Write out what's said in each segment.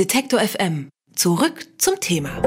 Detektor FM. Zurück zum Thema.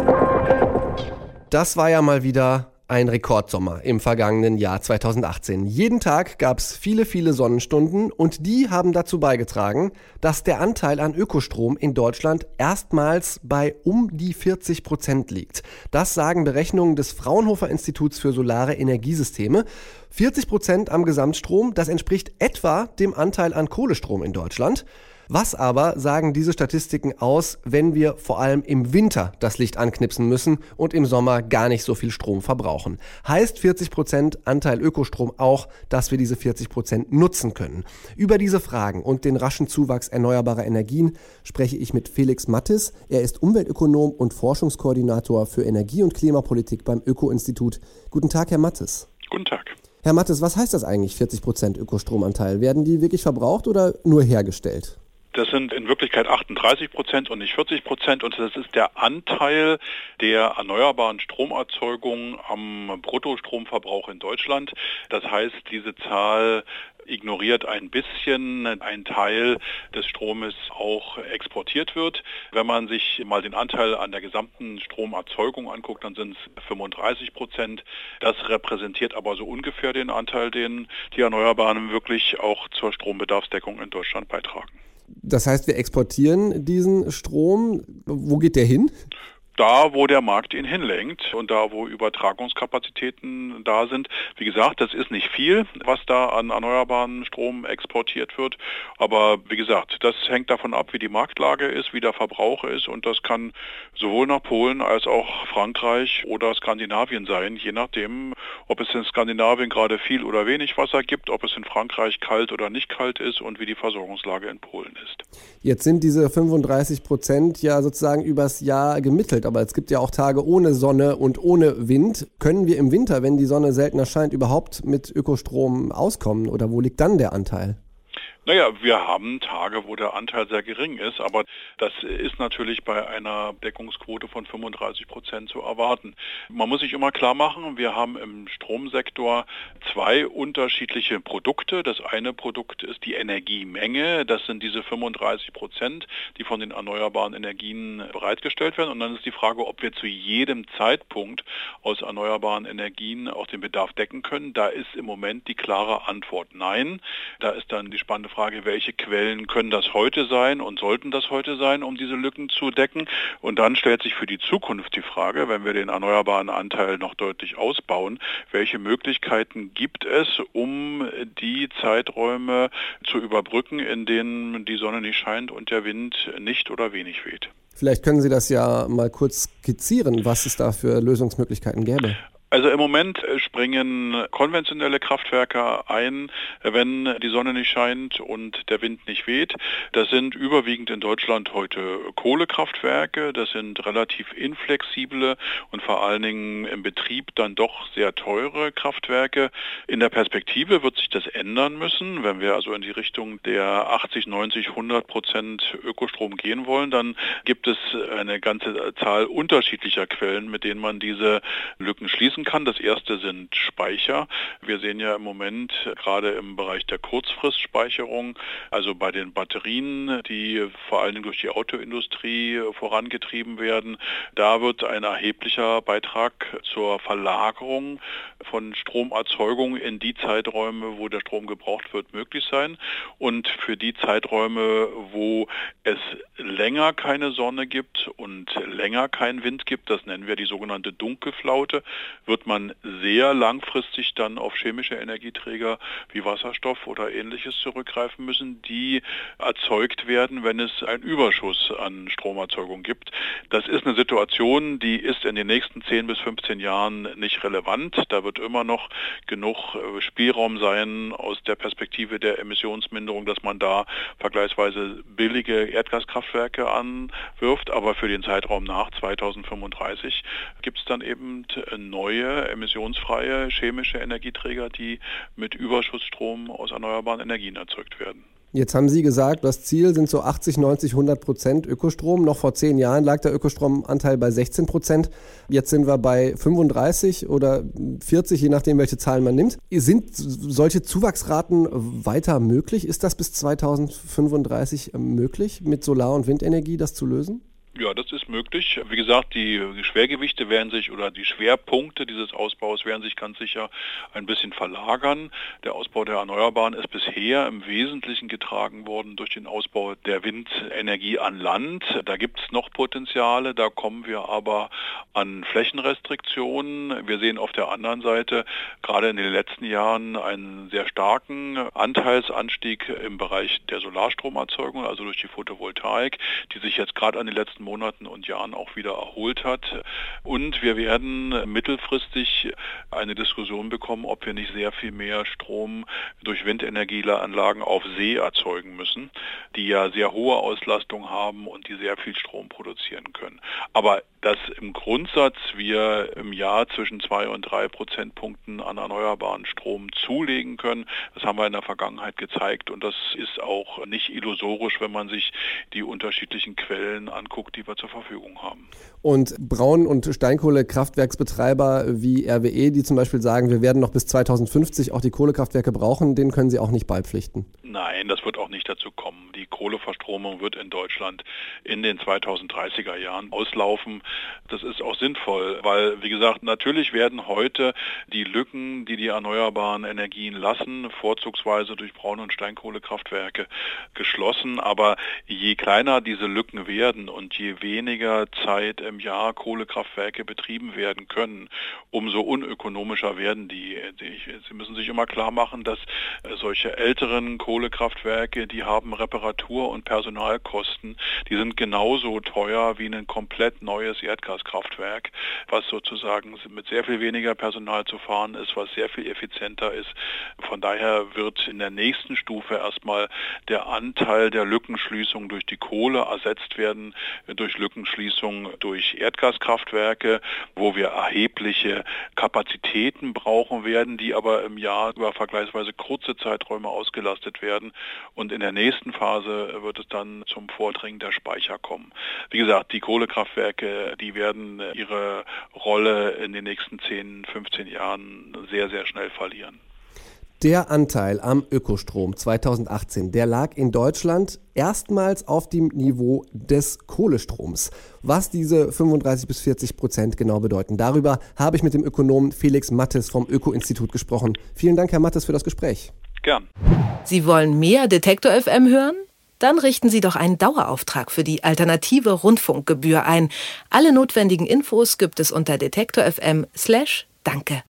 Das war ja mal wieder ein Rekordsommer im vergangenen Jahr 2018. Jeden Tag gab es viele, viele Sonnenstunden und die haben dazu beigetragen, dass der Anteil an Ökostrom in Deutschland erstmals bei um die 40 Prozent liegt. Das sagen Berechnungen des Fraunhofer Instituts für Solare Energiesysteme. 40 Prozent am Gesamtstrom, das entspricht etwa dem Anteil an Kohlestrom in Deutschland. Was aber sagen diese Statistiken aus, wenn wir vor allem im Winter das Licht anknipsen müssen und im Sommer gar nicht so viel Strom verbrauchen? Heißt 40% Anteil Ökostrom auch, dass wir diese 40% nutzen können? Über diese Fragen und den raschen Zuwachs erneuerbarer Energien spreche ich mit Felix Mattis. Er ist Umweltökonom und Forschungskoordinator für Energie- und Klimapolitik beim Öko-Institut. Guten Tag, Herr Mattis. Guten Tag. Herr Mattes, was heißt das eigentlich, 40% Ökostromanteil? Werden die wirklich verbraucht oder nur hergestellt? Das sind in Wirklichkeit 38 Prozent und nicht 40 Prozent und das ist der Anteil der erneuerbaren Stromerzeugung am Bruttostromverbrauch in Deutschland. Das heißt, diese Zahl ignoriert ein bisschen ein Teil des Stromes auch exportiert wird. Wenn man sich mal den Anteil an der gesamten Stromerzeugung anguckt, dann sind es 35 Prozent. Das repräsentiert aber so ungefähr den Anteil, den die Erneuerbaren wirklich auch zur Strombedarfsdeckung in Deutschland beitragen. Das heißt, wir exportieren diesen Strom. Wo geht der hin? Da, wo der Markt ihn hinlenkt und da, wo Übertragungskapazitäten da sind. Wie gesagt, das ist nicht viel, was da an erneuerbaren Strom exportiert wird. Aber wie gesagt, das hängt davon ab, wie die Marktlage ist, wie der Verbrauch ist. Und das kann sowohl nach Polen als auch Frankreich oder Skandinavien sein, je nachdem, ob es in Skandinavien gerade viel oder wenig Wasser gibt, ob es in Frankreich kalt oder nicht kalt ist und wie die Versorgungslage in Polen ist. Jetzt sind diese 35 Prozent ja sozusagen übers Jahr gemittelt kalt, aber es gibt ja auch Tage ohne Sonne und ohne Wind. Können wir im Winter, wenn die Sonne seltener scheint, überhaupt mit Ökostrom auskommen oder wo liegt dann der Anteil? Naja, wir haben Tage, wo der Anteil sehr gering ist, aber das ist natürlich bei einer Deckungsquote von 35 Prozent zu erwarten. Man muss sich immer klar machen, wir haben im Stromsektor zwei unterschiedliche Produkte. Das eine Produkt ist die Energiemenge, das sind diese 35 Prozent, die von den erneuerbaren Energien bereitgestellt werden. Und dann ist die Frage, ob wir zu jedem Zeitpunkt aus erneuerbaren Energien auch den Bedarf decken können. Da ist im Moment die klare Antwort nein. Da ist dann die spannende Frage, welche Quellen können das heute sein und sollten das heute sein, um diese Lücken zu decken. Und dann stellt sich für die Zukunft die Frage, wenn wir den erneuerbaren Anteil noch deutlich ausbauen, welche Möglichkeiten gibt es, um die Zeiträume zu überbrücken, in denen die Sonne nicht scheint und der Wind nicht oder wenig weht. Vielleicht können Sie das ja mal kurz skizzieren, was es da für Lösungsmöglichkeiten gäbe. Also im Moment äh, springen konventionelle Kraftwerke ein, wenn die Sonne nicht scheint und der Wind nicht weht. Das sind überwiegend in Deutschland heute Kohlekraftwerke. Das sind relativ inflexible und vor allen Dingen im Betrieb dann doch sehr teure Kraftwerke. In der Perspektive wird sich das ändern müssen. Wenn wir also in die Richtung der 80, 90, 100 Prozent Ökostrom gehen wollen, dann gibt es eine ganze Zahl unterschiedlicher Quellen, mit denen man diese Lücken schließen nutzen kann. Das erste sind Speicher. Wir sehen ja im Moment gerade im Bereich der Kurzfristspeicherung, also bei den Batterien, die vor allen Dingen durch die Autoindustrie vorangetrieben werden, da wird ein erheblicher Beitrag zur Verlagerung von Stromerzeugung in die Zeiträume, wo der Strom gebraucht wird, möglich sein. Und für die Zeiträume, wo es länger keine Sonne gibt und länger keinen Wind gibt, das nennen wir die sogenannte Dunkelflaute, wird man sehr langfristig dann auf chemische Energieträger wie Wasserstoff oder ähnliches zurückgreifen müssen, die erzeugt werden, wenn es einen Überschuss an Stromerzeugung gibt. Das ist eine Situation, die ist in den nächsten 10 bis 15 Jahren nicht relevant. Da wird immer noch genug äh, Spielraum sein aus der Perspektive der Emissionsminderung, dass man da vergleichsweise billige Erdgaskraftwerke anwirft. Aber für den Zeitraum nach 2035 gibt es dann eben neue emissionsfreie chemische Energieträger, die mit Überschussstrom aus erneuerbaren Energien erzeugt werden. Jetzt haben Sie gesagt, das Ziel sind so 80, 90, 100 Prozent Ökostrom. Noch vor zehn Jahren lag der Ökostromanteil bei 16 Prozent. Jetzt sind wir bei 35 oder 40, je nachdem, welche Zahlen man nimmt. Sind solche Zuwachsraten weiter möglich? Ist das bis 2035 möglich, mit Solar- und Windenergie das zu lösen? Ja, das ist möglich. Wie gesagt, die Schwergewichte werden sich oder die Schwerpunkte dieses Ausbaus werden sich ganz sicher ein bisschen verlagern. Der Ausbau der Erneuerbaren ist bisher im Wesentlichen getragen worden durch den Ausbau der Windenergie an Land. Da gibt es noch Potenziale, da kommen wir aber an Flächenrestriktionen. Wir sehen auf der anderen Seite gerade in den letzten Jahren einen sehr starken Anteilsanstieg im Bereich der Solarstromerzeugung, also durch die Photovoltaik, die sich jetzt gerade an den letzten Monaten und Jahren auch wieder erholt hat. Und wir werden mittelfristig eine Diskussion bekommen, ob wir nicht sehr viel mehr Strom durch Windenergieanlagen auf See erzeugen müssen, die ja sehr hohe Auslastung haben und die sehr viel Strom produzieren können. Aber dass im Grundsatz wir im Jahr zwischen zwei und drei Prozentpunkten an erneuerbaren Strom zulegen können, das haben wir in der Vergangenheit gezeigt und das ist auch nicht illusorisch, wenn man sich die unterschiedlichen Quellen anguckt, die wir zur Verfügung haben. Und Braun- und Steinkohlekraftwerksbetreiber wie RWE, die zum Beispiel sagen, wir werden noch bis 2050 auch die Kohlekraftwerke brauchen, denen können Sie auch nicht beipflichten? Nein, das wird auch nicht dazu kommen. Die Kohleverstromung wird in Deutschland in den 2030er Jahren auslaufen. Das ist auch sinnvoll, weil, wie gesagt, natürlich werden heute die Lücken, die die erneuerbaren Energien lassen, vorzugsweise durch Braun- und Steinkohlekraftwerke geschlossen. Aber je kleiner diese Lücken werden und je weniger Zeit im Jahr Kohlekraftwerke betrieben werden können, umso unökonomischer werden die. Sie müssen sich immer klar machen, dass solche älteren Kohlekraftwerke, die haben Reparatur- und Personalkosten, die sind genauso teuer wie ein komplett neues Erdgaskraftwerk, was sozusagen mit sehr viel weniger Personal zu fahren ist, was sehr viel effizienter ist. Von daher wird in der nächsten Stufe erstmal der Anteil der Lückenschließung durch die Kohle ersetzt werden durch Lückenschließung durch Erdgaskraftwerke, wo wir erhebliche Kapazitäten brauchen werden, die aber im Jahr über vergleichsweise kurze Zeiträume ausgelastet werden. Und in der nächsten Phase wird es dann zum Vordringen der Speicher kommen. Wie gesagt, die Kohlekraftwerke, die werden ihre Rolle in den nächsten 10, 15 Jahren sehr, sehr schnell verlieren. Der Anteil am Ökostrom 2018, der lag in Deutschland erstmals auf dem Niveau des Kohlestroms. Was diese 35 bis 40 Prozent genau bedeuten, darüber habe ich mit dem Ökonomen Felix Mattes vom Öko-Institut gesprochen. Vielen Dank, Herr Mattes, für das Gespräch. Gern. Sie wollen mehr Detektor FM hören? Dann richten Sie doch einen Dauerauftrag für die alternative Rundfunkgebühr ein. Alle notwendigen Infos gibt es unter detektor.fm/danke.